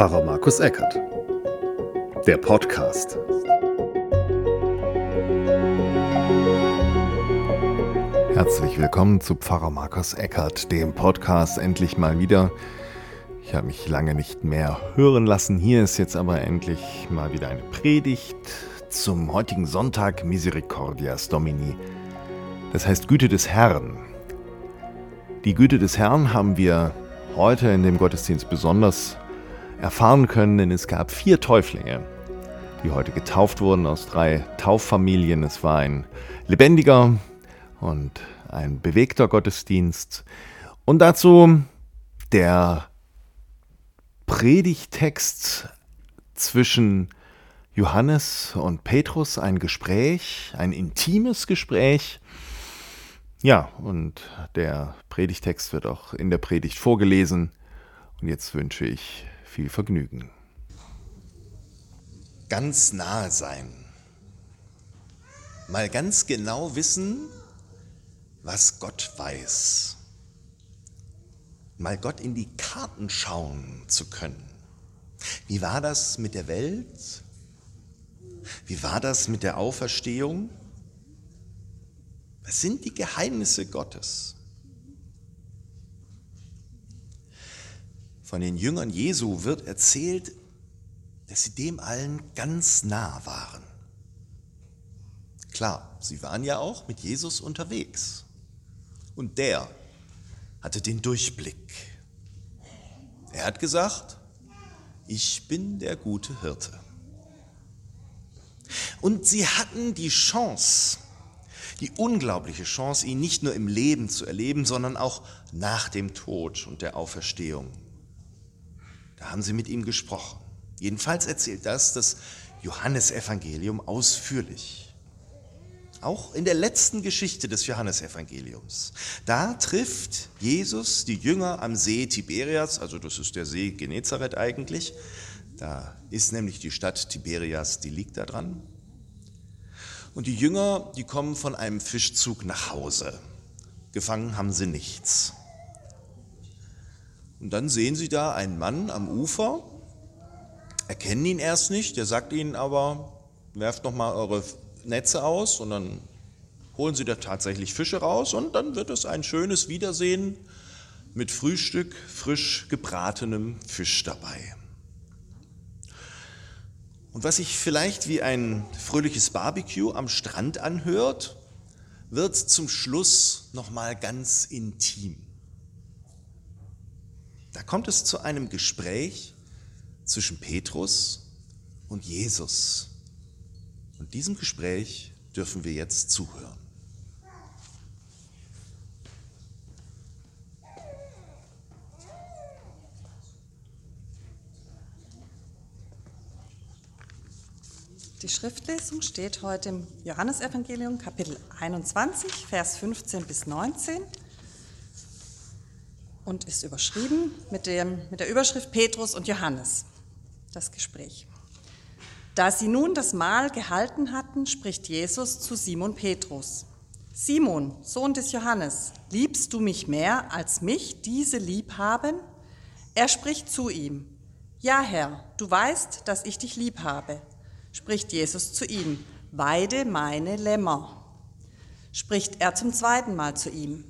Pfarrer Markus Eckert. Der Podcast. Herzlich willkommen zu Pfarrer Markus Eckert, dem Podcast endlich mal wieder. Ich habe mich lange nicht mehr hören lassen. Hier ist jetzt aber endlich mal wieder eine Predigt zum heutigen Sonntag Misericordias Domini. Das heißt Güte des Herrn. Die Güte des Herrn haben wir heute in dem Gottesdienst besonders erfahren können, denn es gab vier Täuflinge, die heute getauft wurden aus drei Tauffamilien. Es war ein lebendiger und ein bewegter Gottesdienst. Und dazu der Predigtext zwischen Johannes und Petrus, ein Gespräch, ein intimes Gespräch. Ja, und der Predigtext wird auch in der Predigt vorgelesen. Und jetzt wünsche ich viel Vergnügen. Ganz nahe sein. Mal ganz genau wissen, was Gott weiß. Mal Gott in die Karten schauen zu können. Wie war das mit der Welt? Wie war das mit der Auferstehung? Was sind die Geheimnisse Gottes? Von den Jüngern Jesu wird erzählt, dass sie dem allen ganz nah waren. Klar, sie waren ja auch mit Jesus unterwegs. Und der hatte den Durchblick. Er hat gesagt, ich bin der gute Hirte. Und sie hatten die Chance, die unglaubliche Chance, ihn nicht nur im Leben zu erleben, sondern auch nach dem Tod und der Auferstehung. Da haben sie mit ihm gesprochen. Jedenfalls erzählt das das Johannesevangelium ausführlich. Auch in der letzten Geschichte des Johannesevangeliums. Da trifft Jesus die Jünger am See Tiberias, also das ist der See Genezareth eigentlich. Da ist nämlich die Stadt Tiberias, die liegt da dran. Und die Jünger, die kommen von einem Fischzug nach Hause. Gefangen haben sie nichts. Und dann sehen sie da einen Mann am Ufer, erkennen ihn erst nicht, der sagt ihnen aber, werft noch mal eure Netze aus und dann holen sie da tatsächlich Fische raus und dann wird es ein schönes Wiedersehen mit Frühstück, frisch gebratenem Fisch dabei. Und was sich vielleicht wie ein fröhliches Barbecue am Strand anhört, wird zum Schluss noch mal ganz intim. Da kommt es zu einem Gespräch zwischen Petrus und Jesus. Und diesem Gespräch dürfen wir jetzt zuhören. Die Schriftlesung steht heute im Johannesevangelium Kapitel 21, Vers 15 bis 19 und ist überschrieben mit, dem, mit der Überschrift Petrus und Johannes. Das Gespräch. Da sie nun das Mahl gehalten hatten, spricht Jesus zu Simon Petrus. Simon, Sohn des Johannes, liebst du mich mehr, als mich diese lieb haben? Er spricht zu ihm. Ja, Herr, du weißt, dass ich dich lieb habe. Spricht Jesus zu ihm. Weide meine Lämmer. Spricht er zum zweiten Mal zu ihm.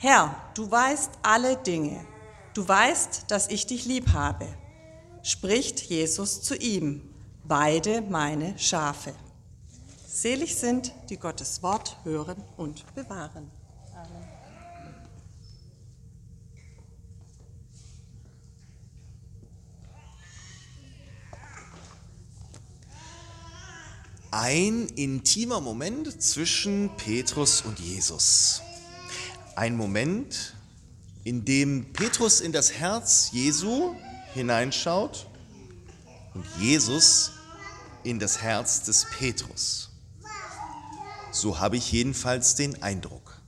Herr, du weißt alle Dinge. Du weißt, dass ich dich lieb habe. Spricht Jesus zu ihm, weide meine Schafe. Selig sind, die Gottes Wort hören und bewahren. Amen. Ein intimer Moment zwischen Petrus und Jesus ein Moment, in dem Petrus in das Herz Jesu hineinschaut und Jesus in das Herz des Petrus. So habe ich jedenfalls den Eindruck.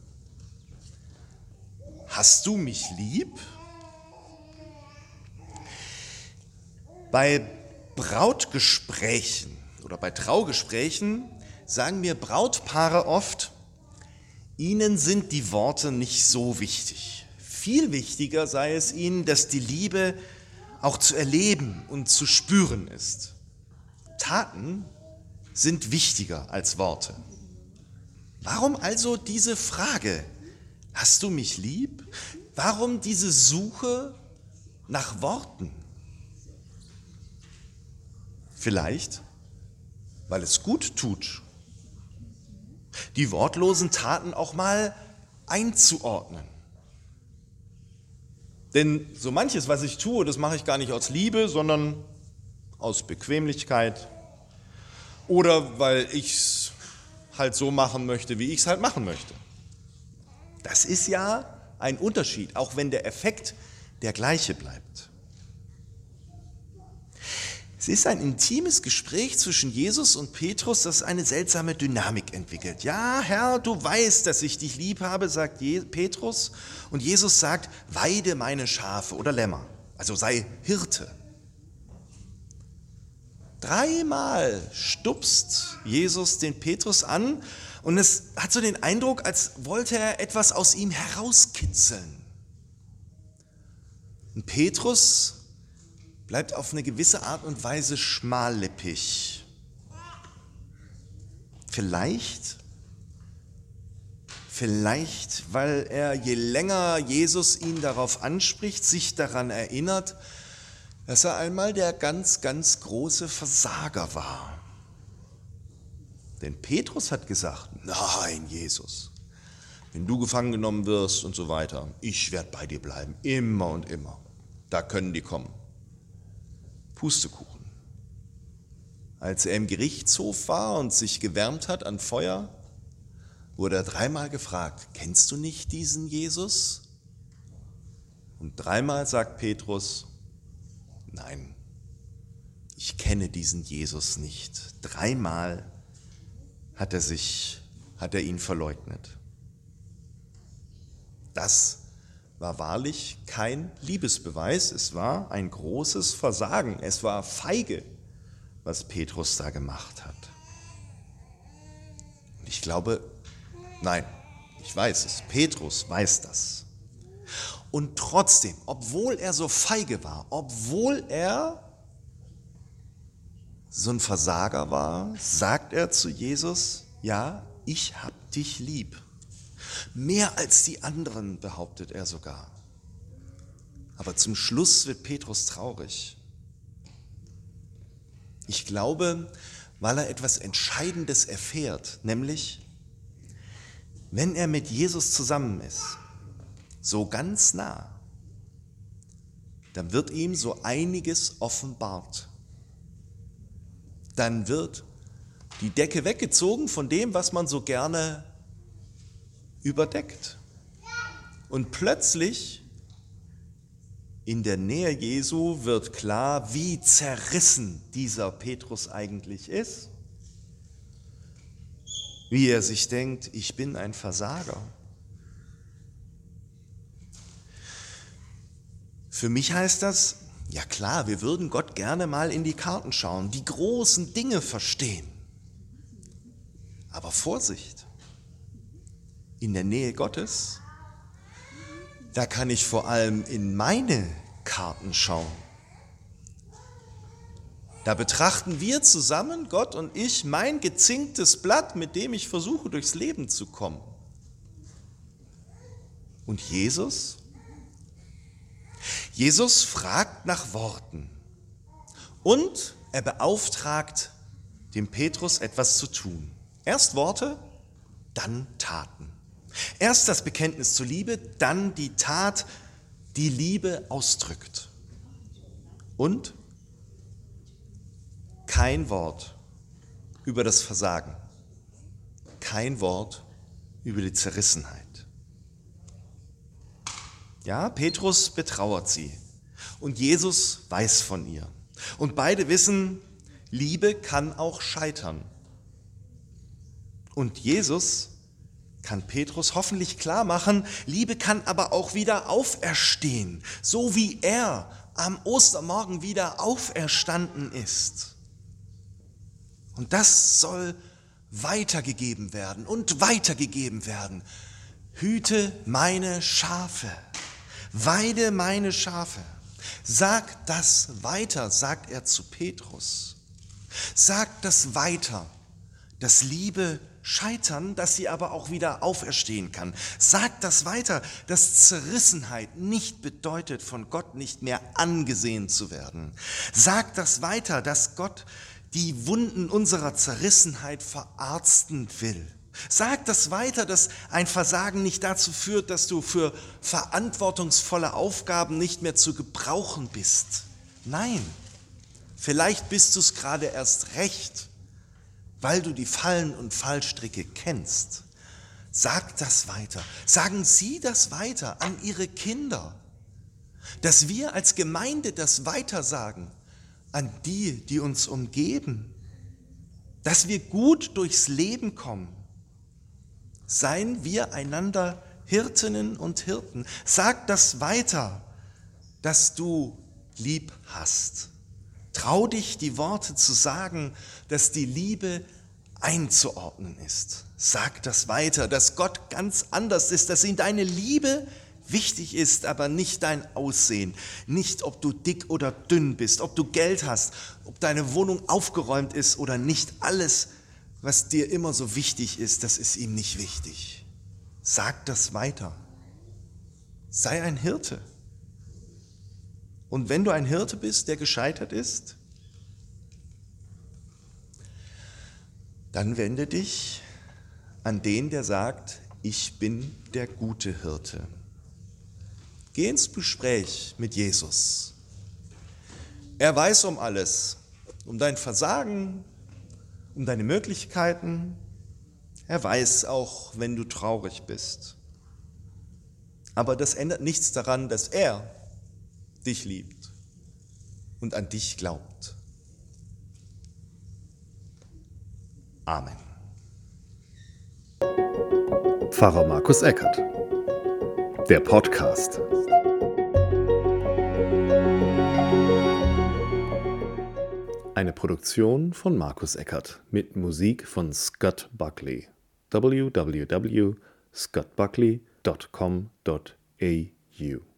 Hast du mich lieb? Bei Brautgesprächen oder bei Traugesprächen sagen mir Brautpaare oft, ihnen sind die Worte nicht so wichtig. Viel wichtiger sei es ihnen, dass die Liebe auch zu erleben und zu spüren ist. Taten sind wichtiger als Worte. Warum also diese Frage, hast du mich lieb? Warum diese Suche nach Worten? Vielleicht, weil es gut tut, die wortlosen Taten auch mal einzuordnen. Denn so manches, was ich tue, das mache ich gar nicht aus Liebe, sondern aus Bequemlichkeit oder weil ich es halt so machen möchte, wie ich es halt machen möchte. Das ist ja ein Unterschied, auch wenn der Effekt der gleiche bleibt. Es ist ein intimes Gespräch zwischen Jesus und Petrus, das eine seltsame Dynamik entwickelt. Ja, Herr, du weißt, dass ich dich lieb habe, sagt Petrus. Und Jesus sagt, weide meine Schafe oder Lämmer. Also sei Hirte. Dreimal stupst Jesus den Petrus an und es hat so den Eindruck, als wollte er etwas aus ihm herauskitzeln. Und Petrus bleibt auf eine gewisse Art und Weise schmallippig. Vielleicht, vielleicht, weil er je länger Jesus ihn darauf anspricht, sich daran erinnert, dass er einmal der ganz, ganz große Versager war. Denn Petrus hat gesagt, nein, Jesus, wenn du gefangen genommen wirst und so weiter, ich werde bei dir bleiben, immer und immer. Da können die kommen. Pustekuchen. Als er im Gerichtshof war und sich gewärmt hat an Feuer, wurde er dreimal gefragt, kennst du nicht diesen Jesus? Und dreimal sagt Petrus, nein, ich kenne diesen Jesus nicht. Dreimal hat er sich, hat er ihn verleugnet. Das war wahrlich kein Liebesbeweis, es war ein großes Versagen, es war feige, was Petrus da gemacht hat. Und ich glaube, nein, ich weiß es, Petrus weiß das. Und trotzdem, obwohl er so feige war, obwohl er so ein Versager war, sagt er zu Jesus, ja, ich hab dich lieb. Mehr als die anderen, behauptet er sogar. Aber zum Schluss wird Petrus traurig. Ich glaube, weil er etwas Entscheidendes erfährt, nämlich, wenn er mit Jesus zusammen ist, so ganz nah, dann wird ihm so einiges offenbart. Dann wird die Decke weggezogen von dem, was man so gerne überdeckt. Und plötzlich in der Nähe Jesu wird klar, wie zerrissen dieser Petrus eigentlich ist. Wie er sich denkt, ich bin ein Versager. Für mich heißt das, ja klar, wir würden Gott gerne mal in die Karten schauen, die großen Dinge verstehen. Aber Vorsicht, in der Nähe Gottes, da kann ich vor allem in meine Karten schauen. Da betrachten wir zusammen, Gott und ich, mein gezinktes Blatt, mit dem ich versuche, durchs Leben zu kommen. Und Jesus? Jesus fragt nach Worten und er beauftragt dem Petrus etwas zu tun. Erst Worte, dann Taten. Erst das Bekenntnis zur Liebe, dann die Tat, die Liebe ausdrückt. Und kein Wort über das Versagen, kein Wort über die Zerrissenheit. Ja, Petrus betrauert sie und Jesus weiß von ihr. Und beide wissen, Liebe kann auch scheitern. Und Jesus kann Petrus hoffentlich klar machen, Liebe kann aber auch wieder auferstehen, so wie er am Ostermorgen wieder auferstanden ist. Und das soll weitergegeben werden und weitergegeben werden. Hüte meine Schafe, weide meine Schafe. Sag das weiter, sagt er zu Petrus. Sag das weiter, dass Liebe scheitern, dass sie aber auch wieder auferstehen kann. Sagt das weiter, dass Zerrissenheit nicht bedeutet, von Gott nicht mehr angesehen zu werden. Sagt das weiter, dass Gott die Wunden unserer Zerrissenheit verarzten will. Sag das weiter, dass ein Versagen nicht dazu führt, dass du für verantwortungsvolle Aufgaben nicht mehr zu gebrauchen bist. Nein, vielleicht bist du es gerade erst recht, weil du die Fallen und Fallstricke kennst. Sag das weiter. Sagen Sie das weiter an Ihre Kinder, dass wir als Gemeinde das weitersagen an die, die uns umgeben, dass wir gut durchs Leben kommen. Seien wir einander Hirtinnen und Hirten. Sag das weiter, dass du lieb hast. Trau dich, die Worte zu sagen, dass die Liebe einzuordnen ist. Sag das weiter, dass Gott ganz anders ist, dass ihm deine Liebe wichtig ist, aber nicht dein Aussehen, nicht ob du dick oder dünn bist, ob du Geld hast, ob deine Wohnung aufgeräumt ist oder nicht. Alles, was dir immer so wichtig ist, das ist ihm nicht wichtig. Sag das weiter. Sei ein Hirte. Und wenn du ein Hirte bist, der gescheitert ist, dann wende dich an den, der sagt, ich bin der gute Hirte. Geh ins Gespräch mit Jesus. Er weiß um alles, um dein Versagen, um deine Möglichkeiten. Er weiß auch, wenn du traurig bist. Aber das ändert nichts daran, dass er dich liebt und an dich glaubt. Amen. Pfarrer Markus Eckert. Der Podcast. Eine Produktion von Markus Eckert mit Musik von Scott Buckley. www.scottbuckley.com.au